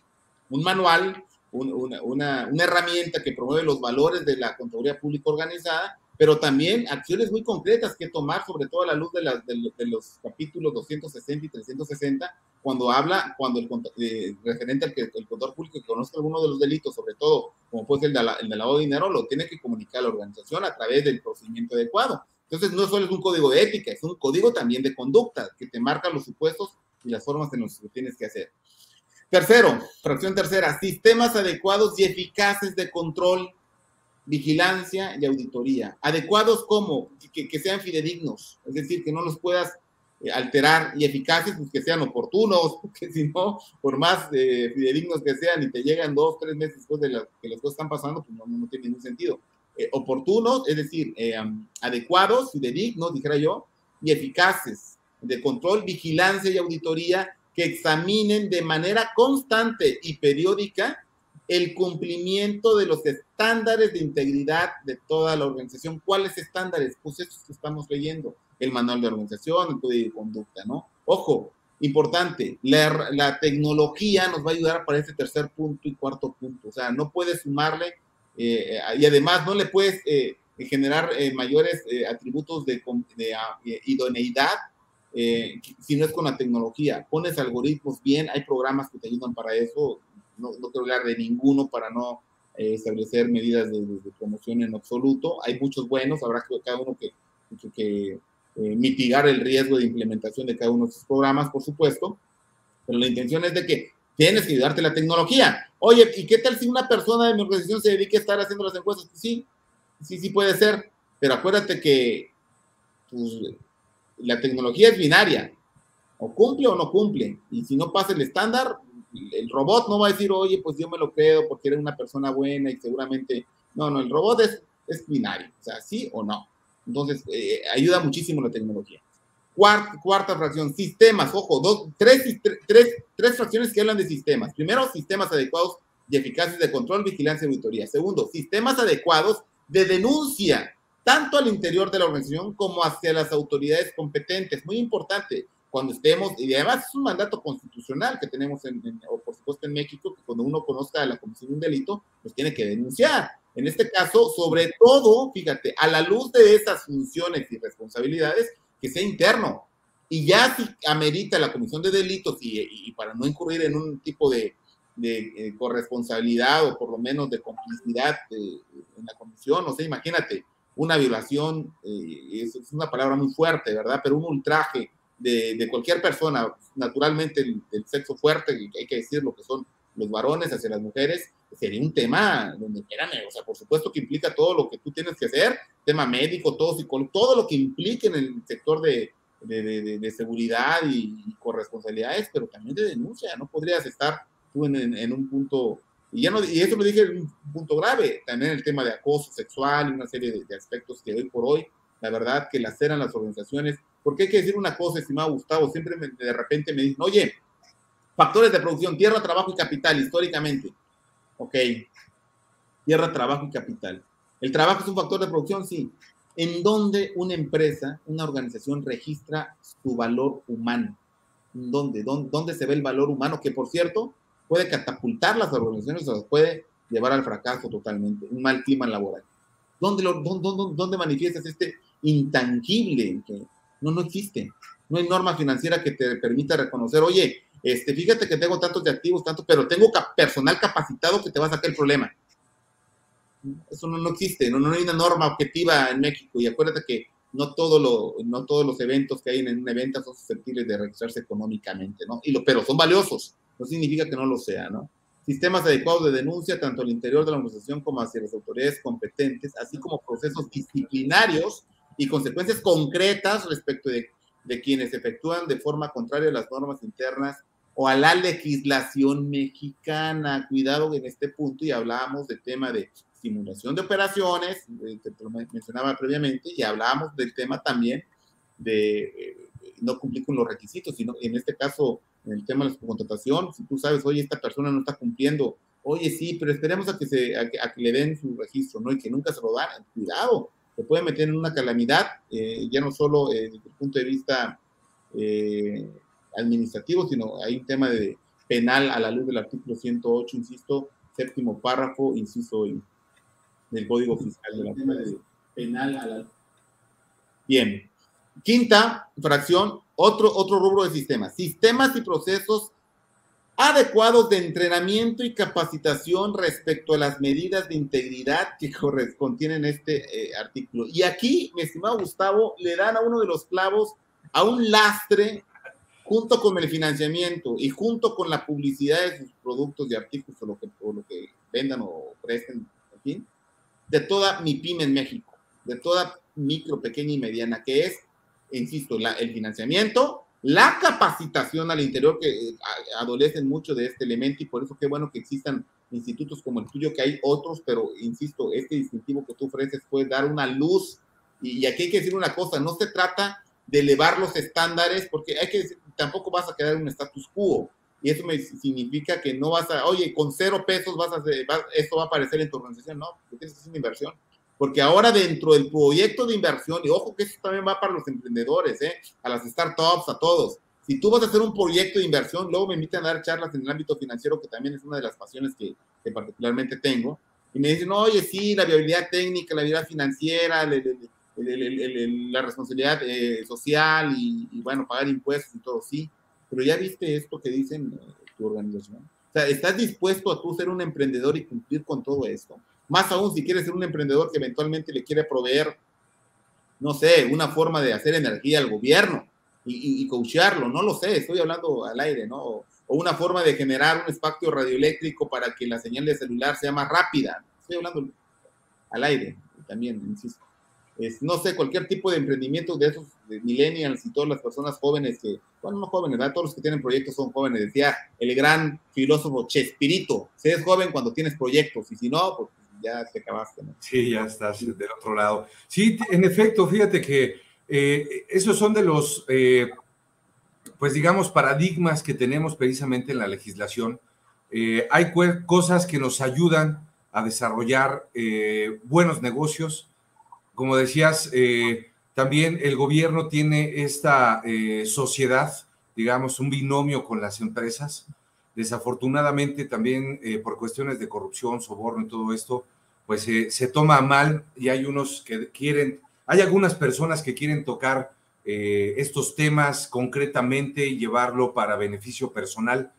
C: un manual una, una, una, herramienta que promueve los valores de la Contaduría Pública Organizada, pero también acciones muy concretas que tomar, sobre todo a la luz de, de, los capítulos 260 y 360, cuando habla, cuando el eh, referente al que el contador público que conozca alguno de los delitos, sobre todo como puede ser el de, la, el de lavado de dinero, lo tiene que comunicar a la organización a través del procedimiento adecuado. Entonces, no solo es un código de ética, es un código también de conducta que te marca los supuestos y las formas en las que tienes que hacer. Tercero, fracción tercera, sistemas adecuados y eficaces de control, vigilancia y auditoría. Adecuados como que, sean fidedignos, es decir, que no los puedas eh, alterar y eficaces, pues que sean oportunos, porque si no, por más eh, fidedignos que sean y te llegan dos, tres meses después de que las cosas están pasando, pues no, no tiene ningún sentido. Eh, oportunos, es decir, adecuados, fidedignos, dijera yo, y eficaces de control, vigilancia y auditoría que examinen de manera constante y periódica el cumplimiento de los estándares de integridad de toda la organización. ¿Cuáles estándares? Pues estos que estamos leyendo, el manual de organización, el código de conducta, ¿no? Ojo, importante, la, tecnología nos va a ayudar para este tercer punto y cuarto punto. O sea, no puedes sumarle eh, y además no le puedes eh, generar eh, mayores atributos de, ah, idoneidad eh, si no es con la tecnología, pones algoritmos bien, hay programas que te ayudan para eso, no, quiero hablar de ninguno para no eh, establecer medidas de, promoción en absoluto, hay muchos buenos, habrá que cada uno que, que, eh, mitigar el riesgo de implementación de cada uno de esos programas, por supuesto, pero la intención es de que tienes que ayudarte la tecnología. Oye, ¿y qué tal si una persona de mi organización se dedica a estar haciendo las encuestas? Sí, sí, sí puede ser, pero acuérdate que pues, la tecnología es binaria, o cumple o no cumple, y si no pasa el estándar, el robot no va a decir, oye, pues yo me lo creo porque eres una persona buena y seguramente, no, no, el robot es, es binario, o sea, sí o no. Entonces, eh, ayuda muchísimo la tecnología. Cuarta, cuarta fracción, sistemas, ojo, dos, tres, tres, tres fracciones que hablan de sistemas. Primero, sistemas adecuados y eficaces de control, vigilancia y auditoría. Segundo, sistemas adecuados de denuncia tanto al interior de la organización como hacia las autoridades competentes. Muy importante, cuando estemos, y además es un mandato constitucional que tenemos, en, o por supuesto en México, que cuando uno conozca la comisión de un delito, pues tiene que denunciar. En este caso, sobre todo, fíjate, a la luz de esas funciones y responsabilidades, que sea interno. Y ya si amerita la comisión de delitos y, para no incurrir en un tipo de, de eh, corresponsabilidad o por lo menos de complicidad en la comisión, no sé, imagínate, una violación, eh, es, una palabra muy fuerte, ¿verdad? Pero un ultraje de, de cualquier persona, naturalmente el, sexo fuerte, hay que decir lo que son los varones hacia las mujeres, sería un tema donde, espérame, o sea, por supuesto que implica todo lo que tú tienes que hacer, tema médico, todo, todo lo que implique en el sector de, de, de seguridad y, corresponsabilidades, pero también de denuncia, no podrías estar tú en, en un punto y, ya no, y eso lo dije en un punto grave, también el tema de acoso sexual y una serie de, aspectos que hoy por hoy, la verdad, que laceran las organizaciones. Porque hay que decir una cosa, estimado Gustavo, siempre de repente me dicen, oye, factores de producción, tierra, trabajo y capital, históricamente. Ok, tierra, trabajo y capital. ¿El trabajo es un factor de producción? Sí. ¿En dónde una empresa, una organización registra su valor humano? ¿Dónde? ¿Dónde, dónde se ve el valor humano? Que por cierto, puede catapultar las organizaciones o las puede llevar al fracaso totalmente, un mal clima laboral. ¿Dónde, lo, dónde, dónde manifiestas este intangible que no, no existe? No hay norma financiera que te permita reconocer, oye, este, fíjate que tengo tantos de activos, tanto, pero tengo personal capacitado que te va a sacar el problema. Eso no, no existe, no, no hay una norma objetiva en México y acuérdate que no, todo lo, no todos los eventos que hay en un evento son susceptibles de registrarse económicamente, ¿no? Y lo, pero son valiosos no significa que no lo sea, ¿no? Sistemas adecuados de denuncia tanto al interior de la organización como hacia las autoridades competentes, así como procesos disciplinarios y consecuencias concretas respecto de de quienes efectúan de forma contraria a las normas internas o a la legislación mexicana. Cuidado en este punto y hablábamos del tema de simulación de operaciones, que lo mencionaba previamente, y hablábamos del tema también de eh, no cumplir con los requisitos, sino en este caso, en el tema de la contratación, si tú sabes, oye, esta persona no está cumpliendo, oye, sí, pero esperemos a que, se, a que, le den su registro, ¿no? Y que nunca se lo dan, cuidado, se puede meter en una calamidad, eh, ya no solo eh, desde el punto de vista eh, administrativo, sino hay un tema de penal a la luz del artículo 108, insisto, séptimo párrafo, inciso del Código Fiscal de la de penal a la Bien. Quinta fracción, otro, otro rubro de sistemas. Sistemas y procesos adecuados de entrenamiento y capacitación respecto a las medidas de integridad que contienen este eh, artículo. Y aquí, mi estimado Gustavo, le dan a uno de los clavos a un lastre junto con el financiamiento y junto con la publicidad de sus productos y artículos o lo que, lo que vendan o presten, en fin, de toda mi pyme en México, de toda micro, pequeña y mediana, que es, insisto, la, el financiamiento, la capacitación al interior, que eh, adolecen mucho de este elemento y por eso qué bueno que existan institutos como el tuyo, que hay otros, pero insisto, este distintivo que tú ofreces puede dar una luz. Y, aquí hay que decir una cosa, no se trata de elevar los estándares, porque hay que tampoco vas a quedar en un status quo. Y eso me significa que no vas a, oye, con cero pesos vas a esto va a aparecer en tu organización. No, tienes que hacer una inversión. Porque ahora dentro del proyecto de inversión, y ojo que eso también va para los emprendedores, ¿eh? a las startups, a todos. Si tú vas a hacer un proyecto de inversión, luego me invitan a dar charlas en el ámbito financiero, que también es una de las pasiones que, que particularmente tengo. Y me dicen, oye, sí, la viabilidad técnica, la viabilidad financiera, le, le, la responsabilidad eh, social y, bueno, pagar impuestos y todo, sí, pero ya viste esto que dicen eh, tu organización. O sea, ¿estás dispuesto a tú ser un emprendedor y cumplir con todo esto? Más aún si quieres ser un emprendedor que eventualmente le quiere proveer, no sé, una forma de hacer energía al gobierno y, y, coachearlo, no lo sé, estoy hablando al aire, ¿no? O, o una forma de generar un espacio radioeléctrico para que la señal de celular sea más rápida. Estoy hablando al aire también, insisto no sé, cualquier tipo de emprendimiento de esos de millennials y todas las personas jóvenes que, bueno, no jóvenes, ¿verdad? todos los que tienen proyectos son jóvenes, decía el gran filósofo Chespirito, se es joven cuando tienes proyectos y si no, pues ya te acabaste. ¿no?
B: Sí, ya estás del otro lado. Sí, en efecto, fíjate que eh, esos son de los, eh, pues digamos, paradigmas que tenemos precisamente en la legislación. Eh, hay cosas que nos ayudan a desarrollar buenos negocios, como decías, también el gobierno tiene esta sociedad, digamos, un binomio con las empresas. Desafortunadamente también eh, por cuestiones de corrupción, soborno y todo esto, pues se toma mal y hay unos que quieren, hay algunas personas que quieren tocar estos temas concretamente y llevarlo para beneficio personal.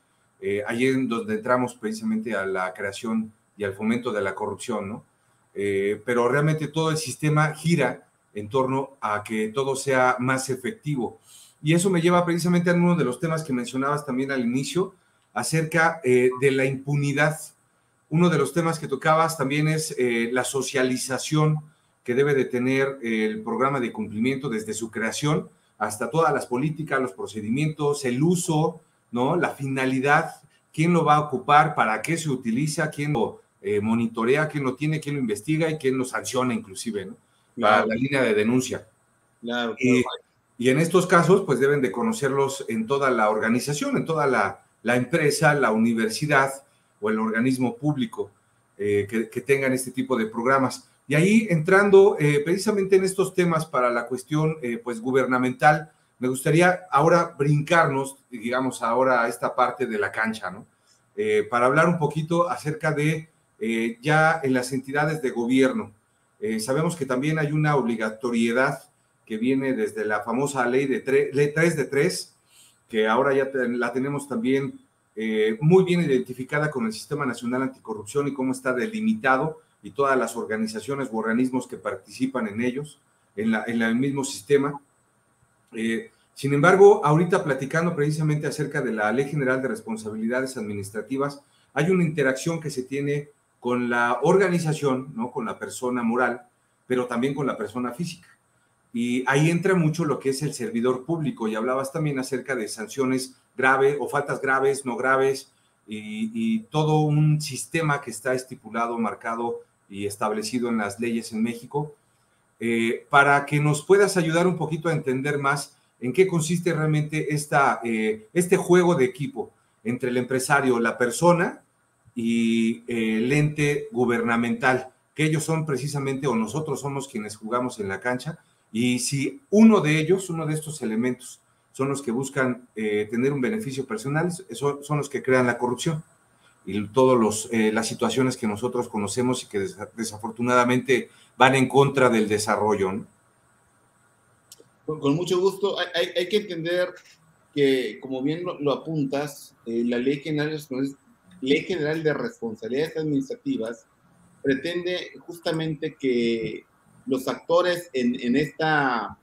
B: ahí es donde entramos precisamente a la creación y al fomento de la corrupción, ¿no? Eh, pero realmente todo el sistema gira en torno a que todo sea más efectivo. Y eso me lleva precisamente a uno de los temas que mencionabas también al inicio, acerca eh, de la impunidad. Uno de los temas que tocabas también es eh, la socialización que debe de tener el programa de cumplimiento desde su creación hasta todas las políticas, los procedimientos, el uso, ¿no? La finalidad, quién lo va a ocupar, para qué se utiliza, quién lo eh, monitorea quién lo tiene, quién lo investiga y quién lo sanciona inclusive, ¿no? La, línea de denuncia.
C: Claro,
B: y, y, en estos casos, pues deben de conocerlos en toda la organización, en toda la, la empresa, la universidad o el organismo público eh, que, tengan este tipo de programas. Y ahí entrando eh, precisamente en estos temas para la cuestión pues gubernamental, me gustaría ahora brincarnos, digamos, ahora a esta parte de la cancha, ¿no? para hablar un poquito acerca de eh, ya en las entidades de gobierno. Eh, sabemos que también hay una obligatoriedad que viene desde la famosa ley de 3 de 3, que ahora ya la tenemos también eh, muy bien identificada con el Sistema Nacional Anticorrupción y cómo está delimitado y todas las organizaciones u organismos que participan en ellos, en, la, en el mismo sistema. sin embargo, ahorita platicando precisamente acerca de la Ley General de Responsabilidades Administrativas, hay una interacción que se tiene con la organización, ¿no? con la persona moral, pero también con la persona física. Y ahí entra mucho lo que es el servidor público y hablabas también acerca de sanciones graves o faltas graves, no graves y, todo un sistema que está estipulado, marcado y establecido en las leyes en México. Eh, para que nos puedas ayudar un poquito a entender más en qué consiste realmente esta, eh, este juego de equipo entre el empresario, la persona y eh, el ente gubernamental, que ellos son precisamente, o nosotros somos quienes jugamos en la cancha, y si uno de ellos, uno de estos elementos, son los que buscan eh, tener un beneficio personal, son, son los que crean la corrupción y todas eh, las situaciones que nosotros conocemos y que desafortunadamente van en contra del desarrollo.
C: Con, mucho gusto. Hay, hay, que entender que, como bien lo, apuntas, eh, la ley general, ley general de responsabilidades administrativas pretende justamente que los actores en, esta,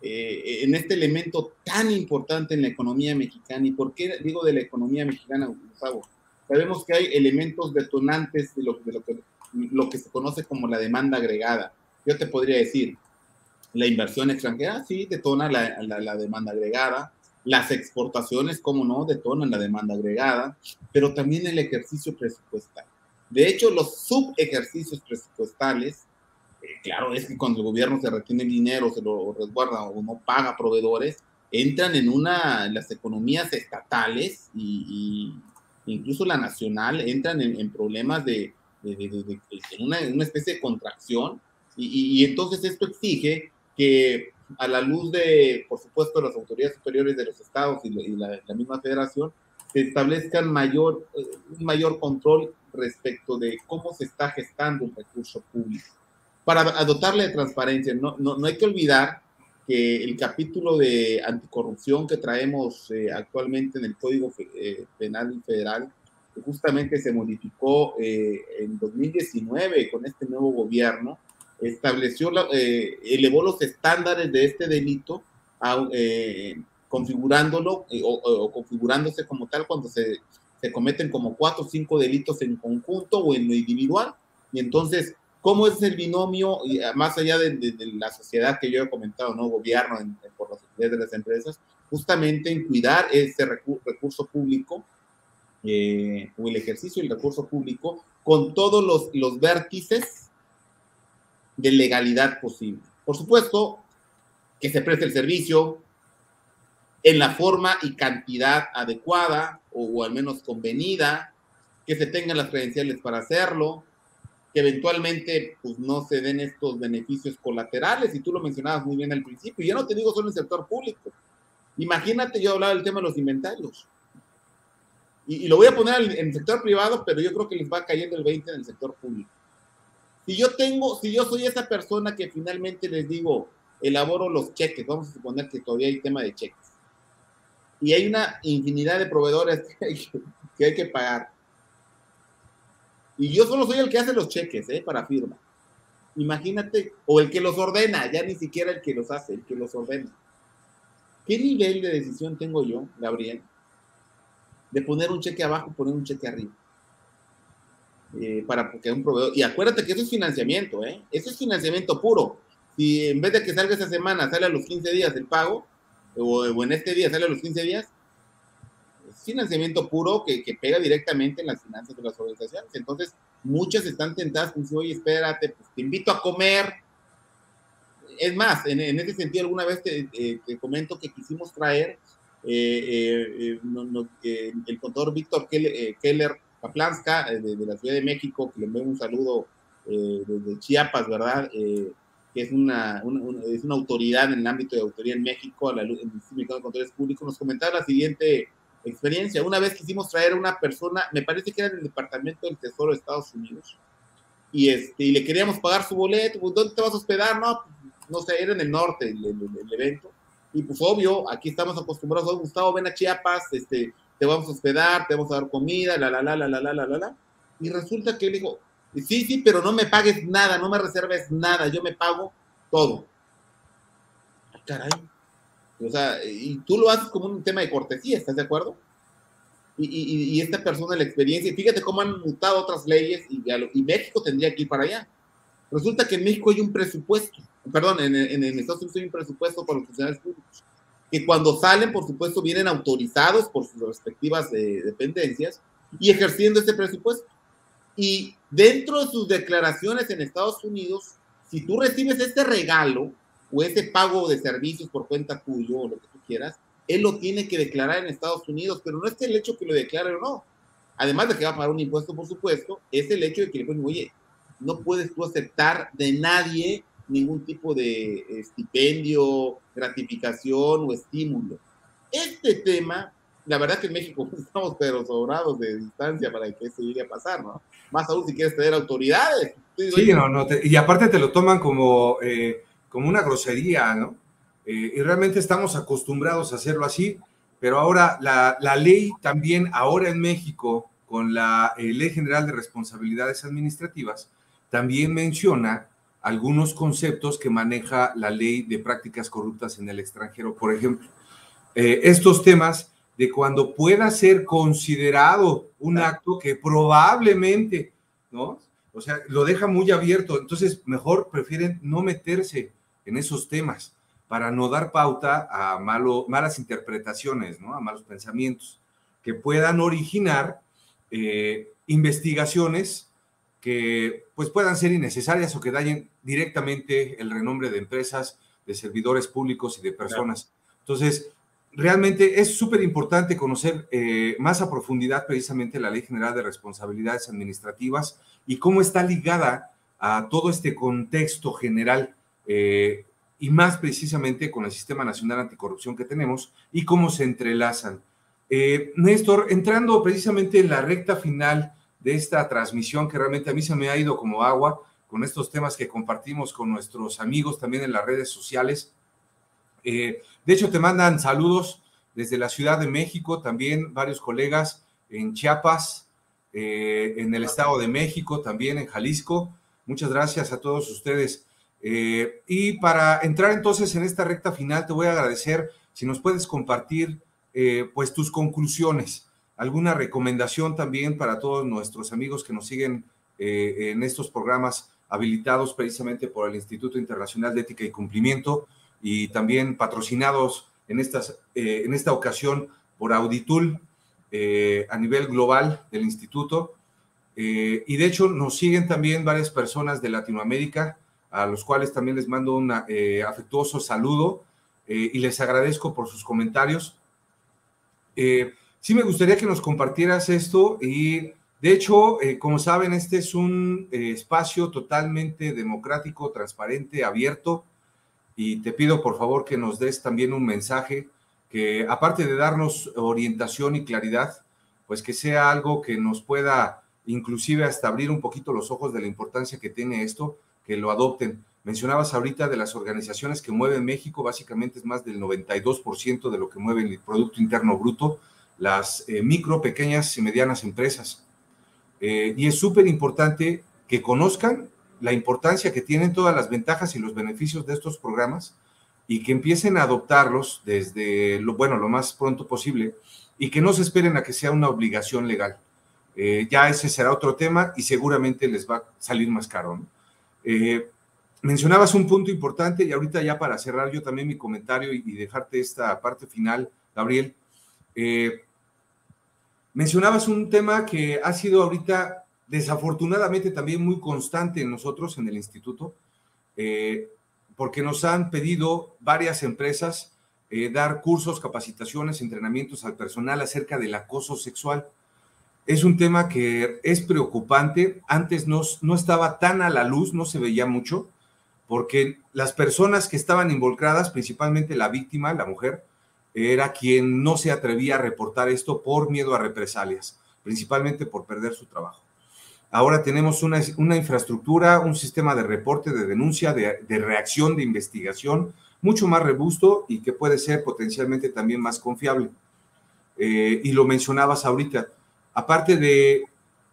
C: eh, en este elemento tan importante en la economía mexicana. ¿Y por qué digo de la economía mexicana, Gustavo? Sabemos que hay elementos detonantes de lo, de lo, que, lo que se conoce como la demanda agregada. Yo te podría decir, la inversión extranjera, sí, detona la, la, demanda agregada. Las exportaciones, como no, detonan la demanda agregada, pero también el ejercicio presupuestal. De hecho, los subejercicios presupuestales claro, es que cuando el gobierno se retiene dinero, se lo resguarda o no paga proveedores, entran en una, las economías estatales y, incluso la nacional entran en, problemas de, una, especie de contracción. Y, entonces esto exige que a la luz de, por supuesto, las autoridades superiores de los estados y la, misma federación, se establezcan mayor, eh, un mayor control respecto de cómo se está gestando el recurso público para dotarle de transparencia. No, no, no, hay que olvidar que el capítulo de anticorrupción que traemos eh, actualmente en el Código eh, Penal Federal, justamente se modificó eh, en 2019 con este nuevo gobierno, estableció, elevó los estándares de este delito, configurándolo o, o, configurándose como tal cuando se, se cometen como cuatro o cinco delitos en conjunto o en lo individual. Y entonces ¿Cómo es el binomio, ah, más allá de, la sociedad que yo he comentado, ¿no? Gobierno por sociedades de las empresas, justamente en cuidar ese recurso público eh, o el ejercicio del recurso público con todos los, los vértices de legalidad posible. Por supuesto, que se preste el servicio en la forma y cantidad adecuada o, o al menos convenida, que se tengan las credenciales para hacerlo, que eventualmente pues, no se den estos beneficios colaterales, y tú lo mencionabas muy bien al principio, y ya no te digo solo en el sector público. Imagínate, yo hablaba del tema de los inventarios, y, lo voy a poner en el sector privado, pero yo creo que les va cayendo el 20 en el sector público. Si yo tengo, si yo soy esa persona que finalmente les digo, elaboro los cheques, vamos a suponer que todavía hay tema de cheques, y hay una infinidad de proveedores que hay que pagar, y yo solo soy el que hace los cheques, ¿eh? Para firma. Imagínate, o el que los ordena, ya ni siquiera el que los hace, el que los ordena. ¿Qué nivel de decisión tengo yo, Gabriel? De poner un cheque abajo, poner un cheque arriba. Eh, para porque un proveedor. Y acuérdate que eso es financiamiento, ¿eh? Eso es financiamiento puro. Si en vez de que salga esa semana, sale a los 15 días el pago, o, o en este día sale a los 15 días, financiamiento puro que, que, pega directamente en las finanzas de las organizaciones. Entonces, muchas están tentadas con oye, espérate, pues te invito a comer. Es más, en, en ese sentido, alguna vez te, te, comento que quisimos traer eh, eh, el contador Víctor Keller Paplanska de, de, la Ciudad de México, que le envío un saludo desde Chiapas, ¿verdad? que es una, es una autoridad en el ámbito de autoría en México, en el Instituto de Contadores Públicos, nos comentaba la siguiente experiencia. Una vez quisimos traer a una persona, me parece que era del Departamento del Tesoro de Estados Unidos, y, este, y le queríamos pagar su boleto, pues, ¿dónde te vas a hospedar? No, no sé, era en el norte el, evento. Y pues obvio, aquí estamos acostumbrados, oh, Gustavo, ven a Chiapas, este, te vamos a hospedar, te vamos a dar comida, la, la, la, la, la, la, la, la, la. Y resulta que él dijo, sí, sí, pero no me pagues nada, no me reserves nada, yo me pago todo. Ah, caray, o sea, y tú lo haces como un tema de cortesía, ¿estás de acuerdo? Y, y, y esta persona, la experiencia, fíjate cómo han mutado otras leyes y, y, México tendría que ir para allá. Resulta que en México hay un presupuesto, perdón, en, en, Estados Unidos hay un presupuesto para los funcionarios públicos, que cuando salen, por supuesto, vienen autorizados por sus respectivas eh, dependencias y ejerciendo ese presupuesto. Y dentro de sus declaraciones en Estados Unidos, si tú recibes este regalo o ese pago de servicios por cuenta tuyo o lo que tú quieras, él lo tiene que declarar en Estados Unidos, pero no es el hecho que lo declare o no. Además de que va a pagar un impuesto, por supuesto, es el hecho de que le ponen, oye, no puedes tú aceptar de nadie ningún tipo de estipendio, gratificación o estímulo. Este tema, la verdad que en México estamos pero sobrados de distancia para que eso llegue a pasar, ¿no? Más aún si quieres tener autoridades.
B: Sí, no, no, y aparte te lo toman como, eh, como una grosería, ¿no? Eh, y realmente estamos acostumbrados a hacerlo así, pero ahora la, la ley también, ahora en México, con la eh, Ley General de Responsabilidades Administrativas, también menciona algunos conceptos que maneja la ley de prácticas corruptas en el extranjero. Por ejemplo, eh, estos temas de cuando pueda ser considerado un acto que probablemente, ¿no? O sea, lo deja muy abierto. Entonces, mejor prefieren no meterse en esos temas para no dar pauta a malo, malas interpretaciones, ¿no? A malos pensamientos que puedan originar eh, investigaciones que pues puedan ser innecesarias o que dañen directamente el renombre de empresas, de servidores públicos y de personas. Entonces, realmente es súper importante conocer eh, más a profundidad precisamente la Ley General de Responsabilidades Administrativas y cómo está ligada a todo este contexto general eh, y más precisamente con el Sistema Nacional Anticorrupción que tenemos y cómo se entrelazan. Eh, Néstor, entrando precisamente en la recta final de esta transmisión que realmente a mí se me ha ido como agua con estos temas que compartimos con nuestros amigos también en las redes sociales. Eh, de hecho, te mandan saludos desde la Ciudad de México, también varios colegas en Chiapas, eh, en el Estado de México, también en Jalisco. Muchas gracias a todos ustedes. Eh, y para entrar entonces en esta recta final, te voy a agradecer si nos puedes compartir pues tus conclusiones alguna recomendación también para todos nuestros amigos que nos siguen eh, en estos programas habilitados precisamente por el Instituto Internacional de Ética y Cumplimiento y también patrocinados en, estas, eh, en esta ocasión por Auditul eh, a nivel global del instituto. y de hecho nos siguen también varias personas de Latinoamérica, a los cuales también les mando un afectuoso saludo y les agradezco por sus comentarios. Sí, me gustaría que nos compartieras esto y de hecho, eh, como saben, este es un eh, espacio totalmente democrático, transparente, abierto y te pido por favor que nos des también un mensaje que aparte de darnos orientación y claridad, pues que sea algo que nos pueda inclusive hasta abrir un poquito los ojos de la importancia que tiene esto, que lo adopten. Mencionabas ahorita de las organizaciones que mueven México, básicamente es más del 92% de lo que mueve el Producto Interno Bruto las eh, micro, pequeñas y medianas empresas. Eh, y es súper importante que conozcan la importancia que tienen todas las ventajas y los beneficios de estos programas y que empiecen a adoptarlos desde lo bueno, lo más pronto posible y que no se esperen a que sea una obligación legal. Eh, ya ese será otro tema y seguramente les va a salir más caro. Mencionabas un punto importante y ahorita ya para cerrar yo también mi comentario y, dejarte esta parte final, Gabriel. Mencionabas un tema que ha sido ahorita desafortunadamente también muy constante en nosotros en el instituto, eh, porque nos han pedido varias empresas eh, dar cursos, capacitaciones, entrenamientos al personal acerca del acoso sexual. Es un tema que es preocupante. Antes no, no estaba tan a la luz, no se veía mucho, porque las personas que estaban involucradas, principalmente la víctima, la mujer, era quien no se atrevía a reportar esto por miedo a represalias, principalmente por perder su trabajo. Ahora tenemos una, infraestructura, un sistema de reporte, de denuncia, de, reacción, de investigación mucho más robusto y que puede ser potencialmente también más confiable. Eh, y lo mencionabas ahorita, aparte de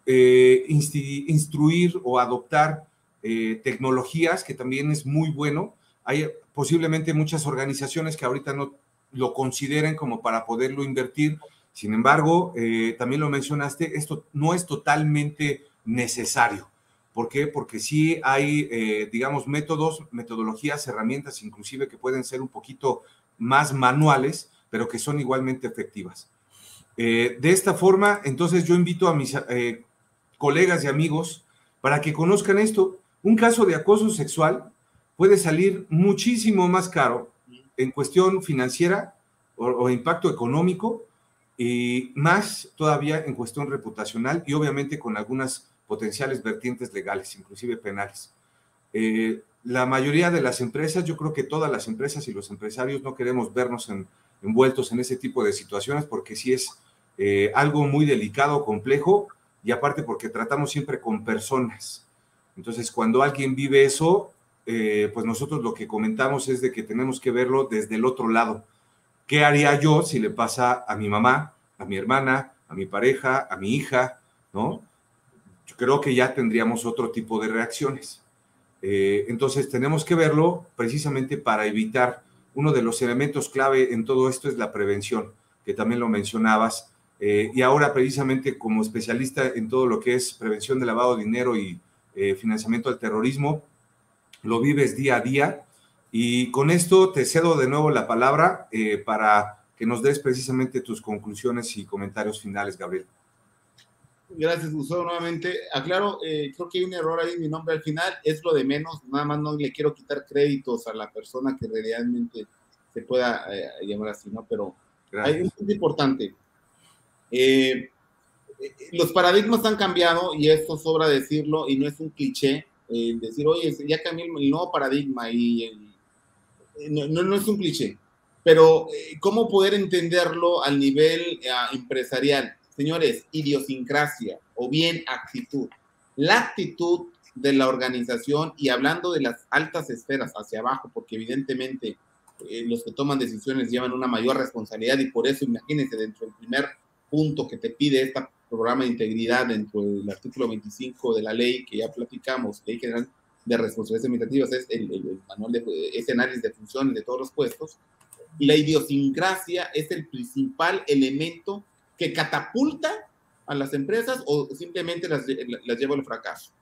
B: eh, instruir o adoptar eh, tecnologías, que también es muy bueno, hay posiblemente muchas organizaciones que ahorita no lo consideren como para poderlo invertir. Sin embargo, eh, también lo mencionaste, esto no es totalmente necesario. ¿Por qué? Porque sí hay, eh, digamos, métodos, metodologías, herramientas inclusive que pueden ser un poquito más manuales, pero que son igualmente efectivas. Eh, de esta forma, entonces yo invito a mis eh, colegas y amigos para que conozcan esto. Un caso de acoso sexual puede salir muchísimo más caro en cuestión financiera o, impacto económico y más todavía en cuestión reputacional y obviamente con algunas potenciales vertientes legales, inclusive penales. Eh, la mayoría de las empresas, yo creo que todas las empresas y los empresarios no queremos vernos envueltos en ese tipo de situaciones porque sí es eh, algo muy delicado, complejo y aparte porque tratamos siempre con personas. Entonces, cuando alguien vive eso, eh, pues nosotros lo que comentamos es de que tenemos que verlo desde el otro lado. ¿Qué haría yo si le pasa a mi mamá, a mi hermana, a mi pareja, a mi hija, ¿no? Yo creo que ya tendríamos otro tipo de reacciones. Eh, entonces tenemos que verlo precisamente para evitar, uno de los elementos clave en todo esto es la prevención, que también lo mencionabas, eh, y ahora precisamente como especialista en todo lo que es prevención de lavado de dinero y eh, financiamiento del terrorismo, lo vives día a día. Y con esto te cedo de nuevo la palabra para que nos des precisamente tus conclusiones y comentarios finales, Gabriel.
C: Gracias, Gustavo, nuevamente. Aclaro, eh, creo que hay un error ahí en mi nombre al final, es lo de menos, nada más no le quiero quitar créditos a la persona que realmente se pueda eh, llamar así, ¿no? Pero hay un punto importante. Eh, los paradigmas han cambiado y esto sobra decirlo y no es un cliché, decir, oye, ya cambió el, nuevo paradigma y no, no, es un cliché, pero ¿cómo poder entenderlo al nivel empresarial? Señores, idiosincrasia o bien actitud. La actitud de la organización y hablando de las altas esferas hacia abajo, porque evidentemente eh, los que toman decisiones llevan una mayor responsabilidad y por eso imagínense dentro del primer punto que te pide este programa de integridad dentro del artículo 25 de la ley que ya platicamos, Ley General de Responsabilidades Administrativas, es el, manual de ese análisis de funciones de todos los puestos, la idiosincrasia es el principal elemento que catapulta a las empresas o simplemente las, las lleva al fracaso,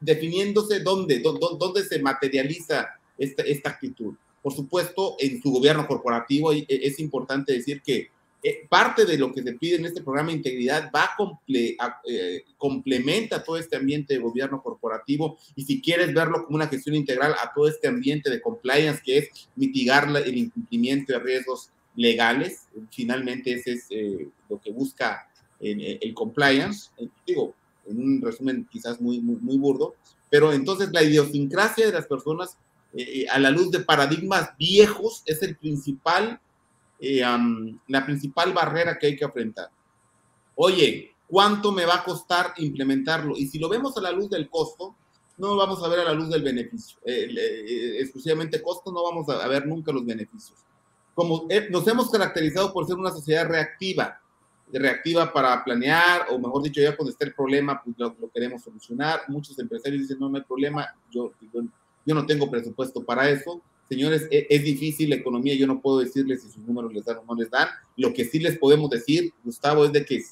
C: definiéndose dónde, dónde, dónde se materializa esta, esta actitud. Por supuesto, en su gobierno corporativo e, es importante decir que parte de lo que se pide en este programa de integridad va a eh, complementa todo este ambiente de gobierno corporativo y si quieres verlo como una gestión integral a todo este ambiente de compliance que es mitigar el incumplimiento de riesgos legales. Finalmente, ese es eh, lo que busca el, el compliance. Eh, digo, en un resumen quizás muy, muy, muy, burdo, pero entonces la idiosincrasia de las personas eh, a la luz de paradigmas viejos es el principal, la principal barrera que hay que enfrentar. Oye, ¿cuánto me va a costar implementarlo? Y si lo vemos a la luz del costo, no vamos a ver a la luz del beneficio. exclusivamente costo, no vamos a ver nunca los beneficios como eh, nos hemos caracterizado por ser una sociedad reactiva, reactiva para planear, o mejor dicho, ya cuando esté el problema, pues lo, queremos solucionar. Muchos empresarios dicen, no, no hay problema, yo, yo, no tengo presupuesto para eso. Señores, es, es, difícil la economía, yo no puedo decirles si sus números les dan o no les dan. Lo que sí les podemos decir, Gustavo, es de que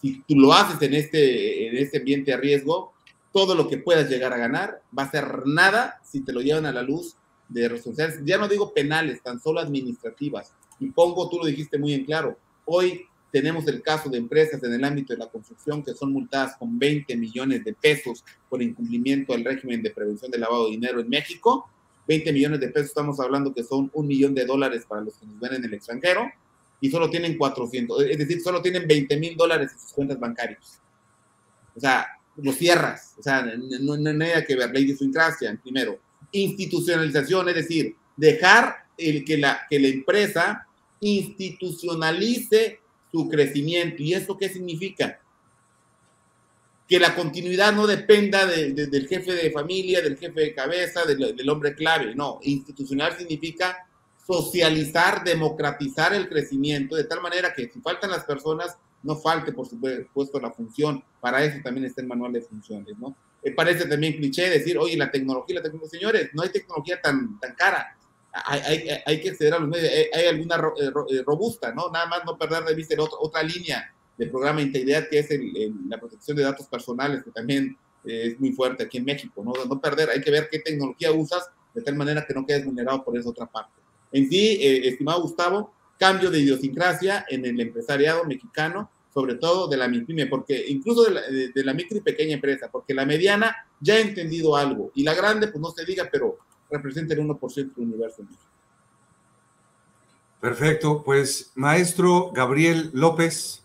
C: si tú lo haces en este, en este ambiente a riesgo, todo lo que puedas llegar a ganar va a ser nada si te lo llevan a la luz de responsabilidades, ya no digo penales, tan solo administrativas. Y pongo, tú lo dijiste muy en claro, hoy tenemos el caso de empresas en el ámbito de la construcción que son multadas con 20 millones de pesos por incumplimiento del régimen de prevención de lavado de dinero en México. 20 millones de pesos, estamos hablando que son un millón de dólares para los que nos ven en el extranjero y solo tienen 400, es decir, solo tienen 20 mil dólares en sus cuentas bancarias. O sea, lo cierras, o sea, no, hay nada que ver, la idiosincrasia, primero institucionalización, es decir, dejar el que, la, que la empresa institucionalice su crecimiento. ¿Y eso qué significa? Que la continuidad no dependa del jefe de familia, del jefe de cabeza, del, hombre clave. No, institucional significa socializar, democratizar el crecimiento de tal manera que si faltan las personas, no falte, por supuesto, la función. Para eso también está el manual de funciones, ¿no? Me parece también cliché decir, oye, la tecnología, la tecnología, señores, no hay tecnología tan, tan cara. Hay, hay, hay que acceder a los medios, hay, alguna eh, eh, robusta, ¿no? Nada más no perder de vista otra, otra línea del programa de integridad que es la protección de datos personales, que también es muy fuerte aquí en México, ¿no? No perder, hay que ver qué tecnología usas de tal manera que no quedes vulnerado por esa otra parte. En sí, eh, estimado Gustavo, cambio de idiosincrasia en el empresariado mexicano, sobre todo de la MIPYME, porque incluso de la, de, la, micro y pequeña empresa, porque la mediana ya ha entendido algo y la grande, pues no se diga, pero representa el 1% del universo en.
B: Perfecto, pues maestro Gabriel López,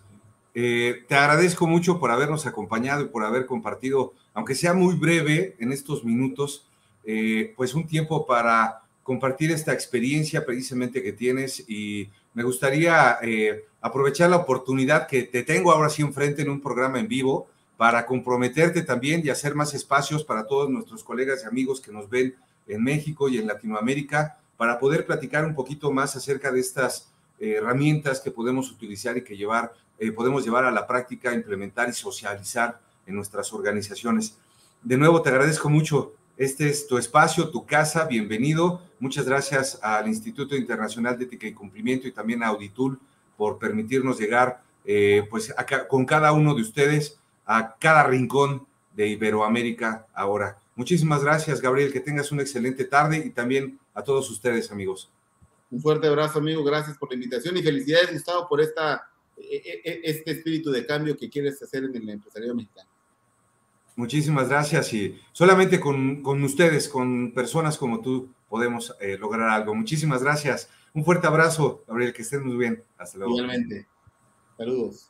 B: eh, te agradezco mucho por habernos acompañado y por haber compartido, aunque sea muy breve en estos minutos, eh, pues un tiempo para compartir esta experiencia precisamente que tienes. Y me gustaría eh, aprovechar la oportunidad que te tengo ahora sí enfrente en un programa en vivo para comprometerte también y hacer más espacios para todos nuestros colegas y amigos que nos ven en México y en Latinoamérica para poder platicar un poquito más acerca de estas herramientas que podemos utilizar y que llevar eh, podemos llevar a la práctica, implementar y socializar en nuestras organizaciones. De nuevo, te agradezco mucho. Este es tu espacio, tu casa, bienvenido. Muchas gracias al Instituto Internacional de Ética y Cumplimiento y también a Auditul por permitirnos llegar eh, pues con cada uno de ustedes a cada rincón de Iberoamérica ahora. Muchísimas gracias, Gabriel, que tengas una excelente tarde y también a todos ustedes, amigos.
C: Un fuerte abrazo, amigo. Gracias por la invitación y felicidades, Gustavo, por esta e, e, este espíritu de cambio que quieres hacer en el empresariado mexicano.
B: Muchísimas gracias y solamente con, con ustedes, con personas como tú, podemos eh, lograr algo. Muchísimas gracias. Un fuerte abrazo, Gabriel, que estén muy bien. Hasta luego.
C: Igualmente. Saludos.